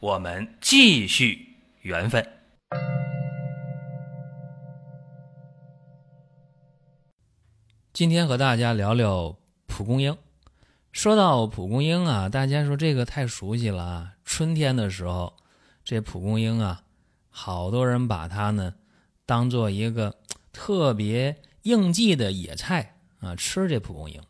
我们继续缘分。今天和大家聊聊蒲公英。说到蒲公英啊，大家说这个太熟悉了啊。春天的时候，这蒲公英啊，好多人把它呢当做一个特别应季的野菜啊，吃这蒲公英。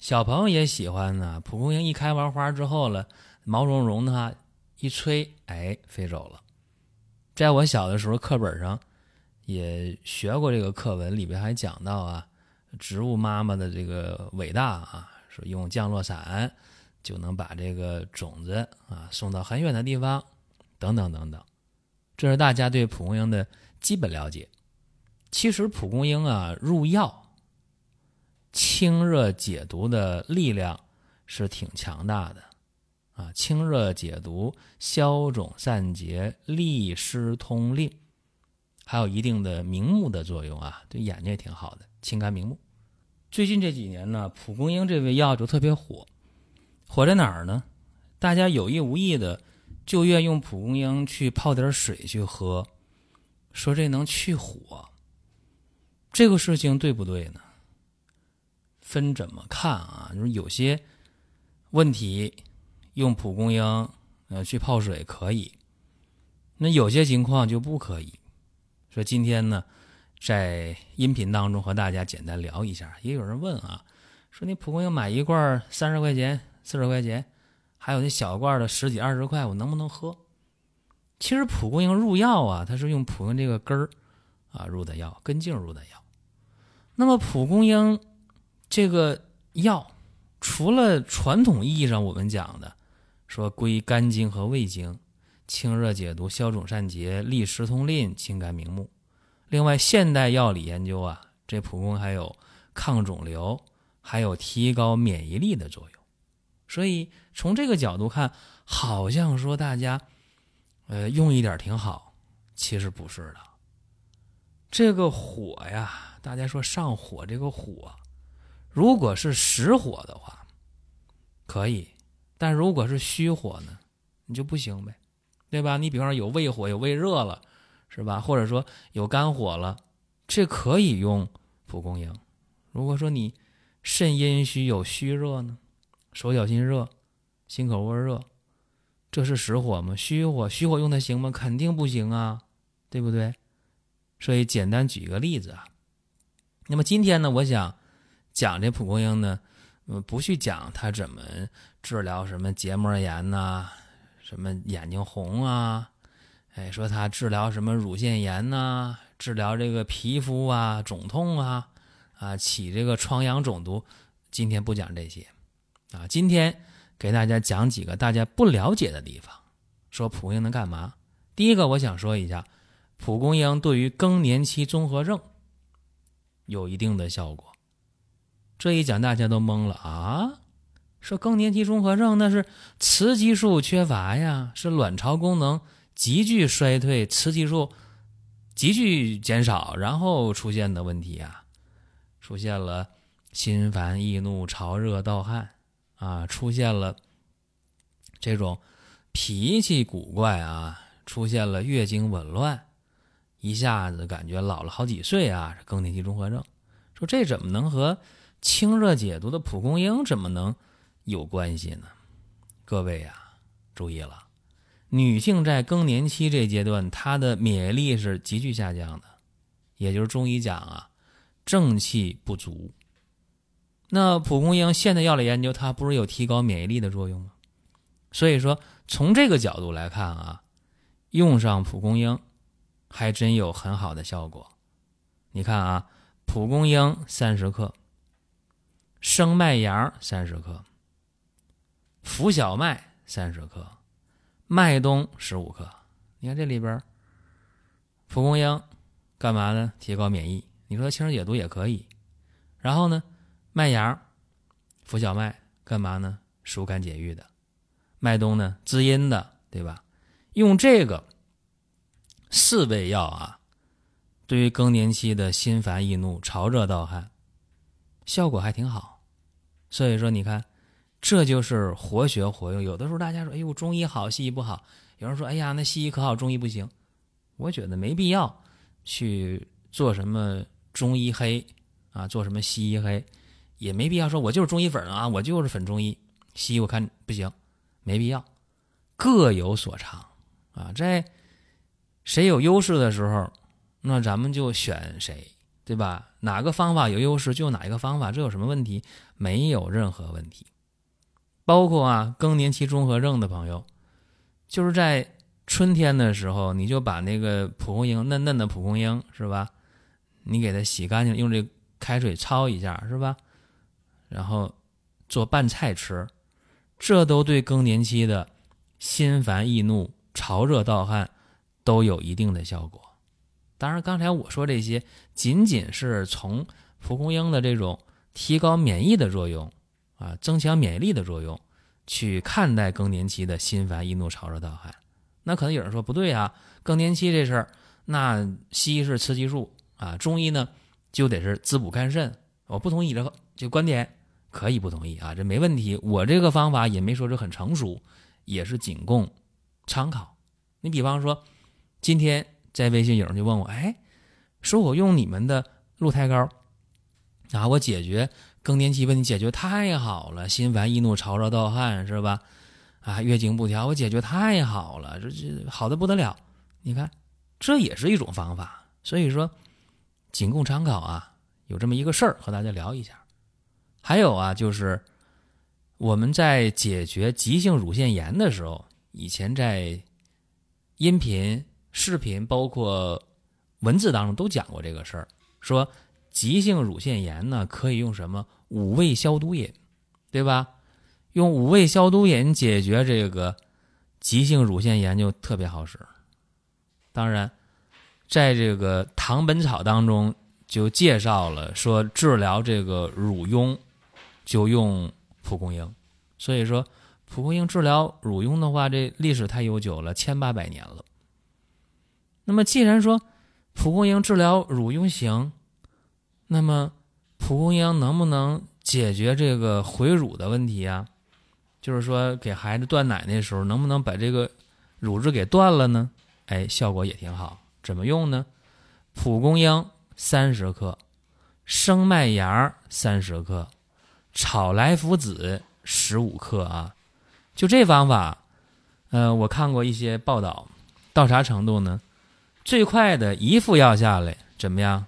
小朋友也喜欢呢。蒲公英一开完花之后了，毛茸茸的，一吹，哎，飞走了。在我小的时候，课本上也学过这个课文，里边还讲到啊。植物妈妈的这个伟大啊，说用降落伞就能把这个种子啊送到很远的地方，等等等等，这是大家对蒲公英的基本了解。其实蒲公英啊入药、清热解毒的力量是挺强大的啊，清热解毒、消肿散结、利湿通淋，还有一定的明目的作用啊，对眼睛也挺好的。清肝明目。最近这几年呢，蒲公英这味药就特别火，火在哪儿呢？大家有意无意的就愿用蒲公英去泡点水去喝，说这能去火。这个事情对不对呢？分怎么看啊？就是有些问题用蒲公英呃去泡水可以，那有些情况就不可以。说今天呢？在音频当中和大家简单聊一下，也有人问啊，说你蒲公英买一罐三十块钱、四十块钱，还有那小罐的十几二十块，我能不能喝？其实蒲公英入药啊，它是用蒲公英这个根儿啊入的药，根茎入的药。那么蒲公英这个药，除了传统意义上我们讲的说归肝经和胃经，清热解毒、消肿散结、利湿通淋、清肝明目。另外，现代药理研究啊，这蒲公英还有抗肿瘤，还有提高免疫力的作用。所以从这个角度看，好像说大家，呃，用一点挺好，其实不是的。这个火呀，大家说上火，这个火，如果是实火的话，可以；但如果是虚火呢，你就不行呗，对吧？你比方说有胃火，有胃热了。是吧？或者说有肝火了，这可以用蒲公英。如果说你肾阴虚有虚热呢，手脚心热、心口窝热，这是实火吗？虚火，虚火用它行吗？肯定不行啊，对不对？所以简单举一个例子啊。那么今天呢，我想讲这蒲公英呢，嗯，不去讲它怎么治疗什么结膜炎呐，什么眼睛红啊。哎，说它治疗什么乳腺炎呐？治疗这个皮肤啊肿痛啊，啊起这个疮疡肿毒。今天不讲这些，啊，今天给大家讲几个大家不了解的地方。说蒲公英能干嘛？第一个，我想说一下，蒲公英对于更年期综合症有一定的效果。这一讲大家都懵了啊！说更年期综合症那是雌激素缺乏呀，是卵巢功能。急剧衰退，雌激素急剧减少，然后出现的问题啊，出现了心烦易怒、潮热盗汗啊，出现了这种脾气古怪啊，出现了月经紊乱，一下子感觉老了好几岁啊，更年期综合症。说这怎么能和清热解毒的蒲公英怎么能有关系呢？各位呀，注意了。女性在更年期这阶段，她的免疫力是急剧下降的，也就是中医讲啊，正气不足。那蒲公英现代药理研究，它不是有提高免疫力的作用吗？所以说，从这个角度来看啊，用上蒲公英还真有很好的效果。你看啊，蒲公英三十克，生麦芽三十克，浮小麦三十克。麦冬十五克，你看这里边，蒲公英干嘛呢？提高免疫。你说清热解毒也可以。然后呢，麦芽、浮小麦干嘛呢？疏肝解郁的。麦冬呢，滋阴的，对吧？用这个四味药啊，对于更年期的心烦易怒、潮热盗汗，效果还挺好。所以说，你看，这就是活学活用。有的时候大家说：“哎呦，中医好，西医不好。”有人说：“哎呀，那西医可好，中医不行。”我觉得没必要去做什么中医黑啊，做什么西医黑，也没必要说我就是中医粉啊，我就是粉中医，西医我看不行，没必要，各有所长啊。在谁有优势的时候，那咱们就选谁，对吧？哪个方法有优势就哪一个方法，这有什么问题？没有任何问题。包括啊，更年期综合症的朋友。就是在春天的时候，你就把那个蒲公英嫩嫩的蒲公英是吧？你给它洗干净，用这开水焯一下是吧？然后做拌菜吃，这都对更年期的心烦易怒、潮热盗汗都有一定的效果。当然，刚才我说这些仅仅是从蒲公英的这种提高免疫的作用啊，增强免疫力的作用。去看待更年期的心烦易怒、潮热盗汗，那可能有人说不对啊，更年期这事儿，那西医是雌激素啊，中医呢就得是滋补肝肾。我不同意这个这观点，可以不同意啊，这没问题。我这个方法也没说是很成熟，也是仅供参考。你比方说，今天在微信有人就问我，哎，说我用你们的鹿胎膏，啊，我解决。更年期问题解决太好了，心烦易怒、潮热盗汗是吧？啊，月经不调，我解决太好了，这这好的不得了。你看，这也是一种方法。所以说，仅供参考啊。有这么一个事儿和大家聊一下。还有啊，就是我们在解决急性乳腺炎的时候，以前在音频、视频，包括文字当中都讲过这个事儿，说。急性乳腺炎呢，可以用什么五味消毒饮，对吧？用五味消毒饮解决这个急性乳腺炎就特别好使。当然，在这个《唐本草》当中就介绍了说，治疗这个乳痈就用蒲公英。所以说，蒲公英治疗乳痈的话，这历史太悠久了，千八百年了。那么，既然说蒲公英治疗乳痈行，那么，蒲公英能不能解决这个回乳的问题啊？就是说，给孩子断奶那时候，能不能把这个乳汁给断了呢？哎，效果也挺好。怎么用呢？蒲公英三十克，生麦芽三十克，炒来福子十五克啊。就这方法，呃，我看过一些报道，到啥程度呢？最快的一副药下来，怎么样？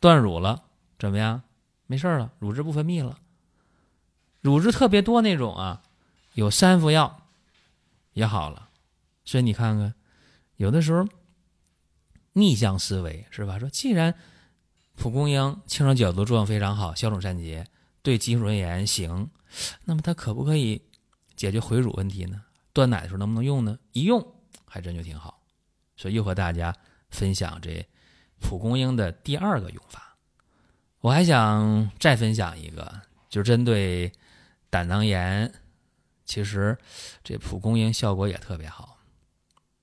断乳了。怎么样？没事了，乳汁不分泌了。乳汁特别多那种啊，有三副药也好了。所以你看看，有的时候逆向思维是吧？说既然蒲公英清热解毒作用非常好，消肿散结，对急性乳腺炎行，那么它可不可以解决回乳问题呢？断奶的时候能不能用呢？一用还真就挺好。所以又和大家分享这蒲公英的第二个用法。我还想再分享一个，就针对胆囊炎，其实这蒲公英效果也特别好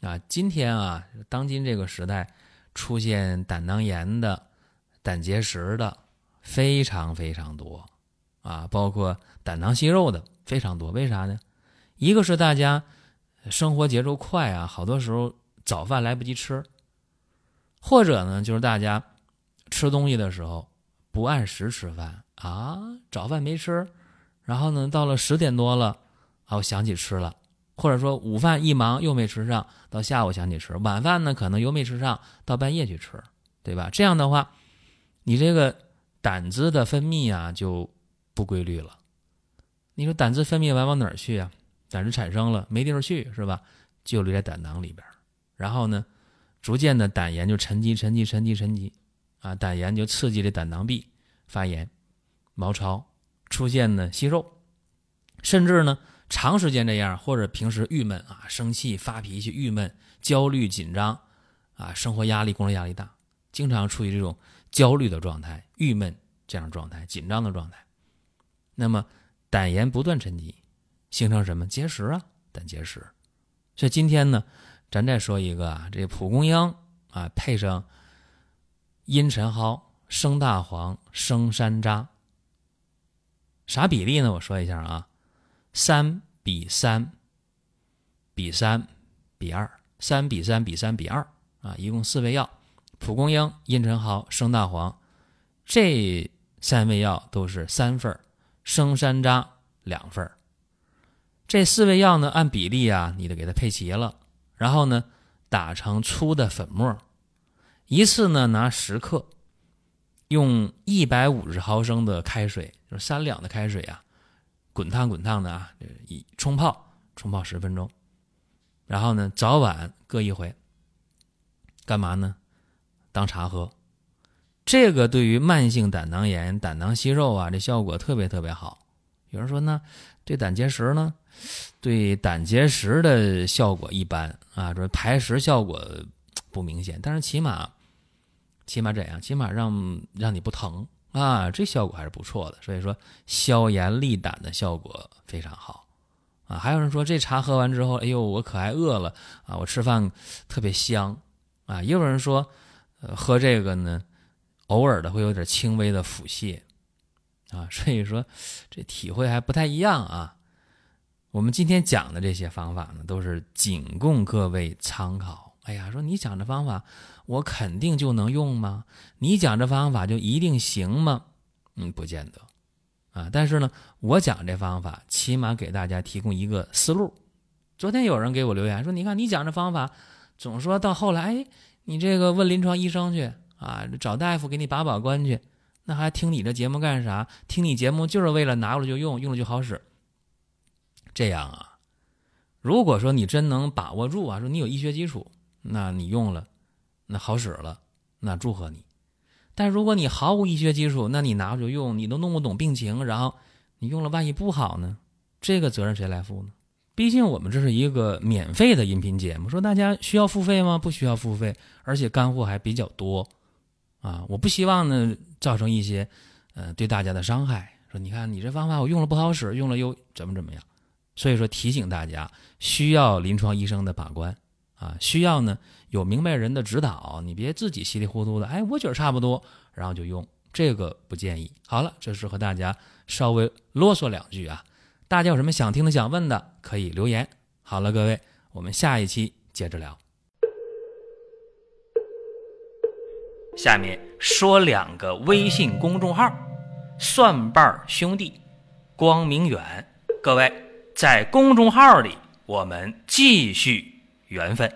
啊。今天啊，当今这个时代，出现胆囊炎的、胆结石的非常非常多啊，包括胆囊息肉的非常多。为啥呢？一个是大家生活节奏快啊，好多时候早饭来不及吃，或者呢，就是大家吃东西的时候。不按时吃饭啊，早饭没吃，然后呢，到了十点多了，啊，想起吃了，或者说午饭一忙又没吃上，到下午想起吃，晚饭呢可能又没吃上，到半夜去吃，对吧？这样的话，你这个胆汁的分泌啊就不规律了。你说胆汁分泌完往哪儿去啊？胆汁产生了没地方去是吧？就留在胆囊里边，然后呢，逐渐的胆盐就沉积、沉积、沉积、沉积。啊，胆盐就刺激这胆囊壁发炎、毛糙，出现呢息肉，甚至呢长时间这样，或者平时郁闷啊、生气、发脾气、郁闷，焦虑紧张啊，生活压力、工作压力大，经常处于这种焦虑的状态、郁闷这样状态、紧张的状态。那么胆盐不断沉积，形成什么结石啊？胆结石。所以今天呢，咱再说一个啊，这蒲公英啊，配上茵陈蒿、生大黄、生山楂，啥比例呢？我说一下啊，三比三比三比二，三比三比三比二啊，一共四味药：蒲公英、茵陈蒿、生大黄，这三味药都是三份，生山楂两份。这四味药呢，按比例啊，你得给它配齐了，然后呢，打成粗的粉末，一次呢拿十克，用一百五十毫升的开水，就是三两的开水啊，滚烫滚烫的啊，一冲泡，冲泡十分钟，然后呢，早晚各一回，干嘛呢？当茶喝，这个对于慢性胆囊炎、胆囊息肉啊，这效果特别特别好。有人说呢，对胆结石呢？对胆结石的效果一般啊，说排石效果不明显，但是起码起码怎样？起码让让你不疼啊，这效果还是不错的。所以说消炎利胆的效果非常好啊。还有人说这茶喝完之后，哎呦，我可还饿了啊，我吃饭特别香啊。也有人说，喝这个呢，偶尔的会有点轻微的腹泻啊。所以说这体会还不太一样啊。我们今天讲的这些方法呢，都是仅供各位参考。哎呀，说你讲这方法，我肯定就能用吗？你讲这方法就一定行吗？嗯，不见得啊。但是呢，我讲这方法，起码给大家提供一个思路。昨天有人给我留言说：“你看你讲这方法，总说到后来，哎，你这个问临床医生去啊，找大夫给你把把关去，那还听你这节目干啥？听你节目就是为了拿过来就用，用了就好使。”这样啊，如果说你真能把握住啊，说你有医学基础，那你用了，那好使了，那祝贺你。但如果你毫无医学基础，那你拿着用，你都弄不懂病情，然后你用了，万一不好呢？这个责任谁来负呢？毕竟我们这是一个免费的音频节目，说大家需要付费吗？不需要付费，而且干货还比较多啊！我不希望呢造成一些呃对大家的伤害。说你看你这方法我用了不好使，用了又怎么怎么样？所以说提醒大家，需要临床医生的把关啊，需要呢有明白人的指导，你别自己稀里糊涂的，哎，我觉得差不多，然后就用，这个不建议。好了，这是和大家稍微啰嗦两句啊，大家有什么想听的、想问的，可以留言。好了，各位，我们下一期接着聊。下面说两个微信公众号：蒜瓣兄弟、光明远，各位。在公众号里我们继续缘分。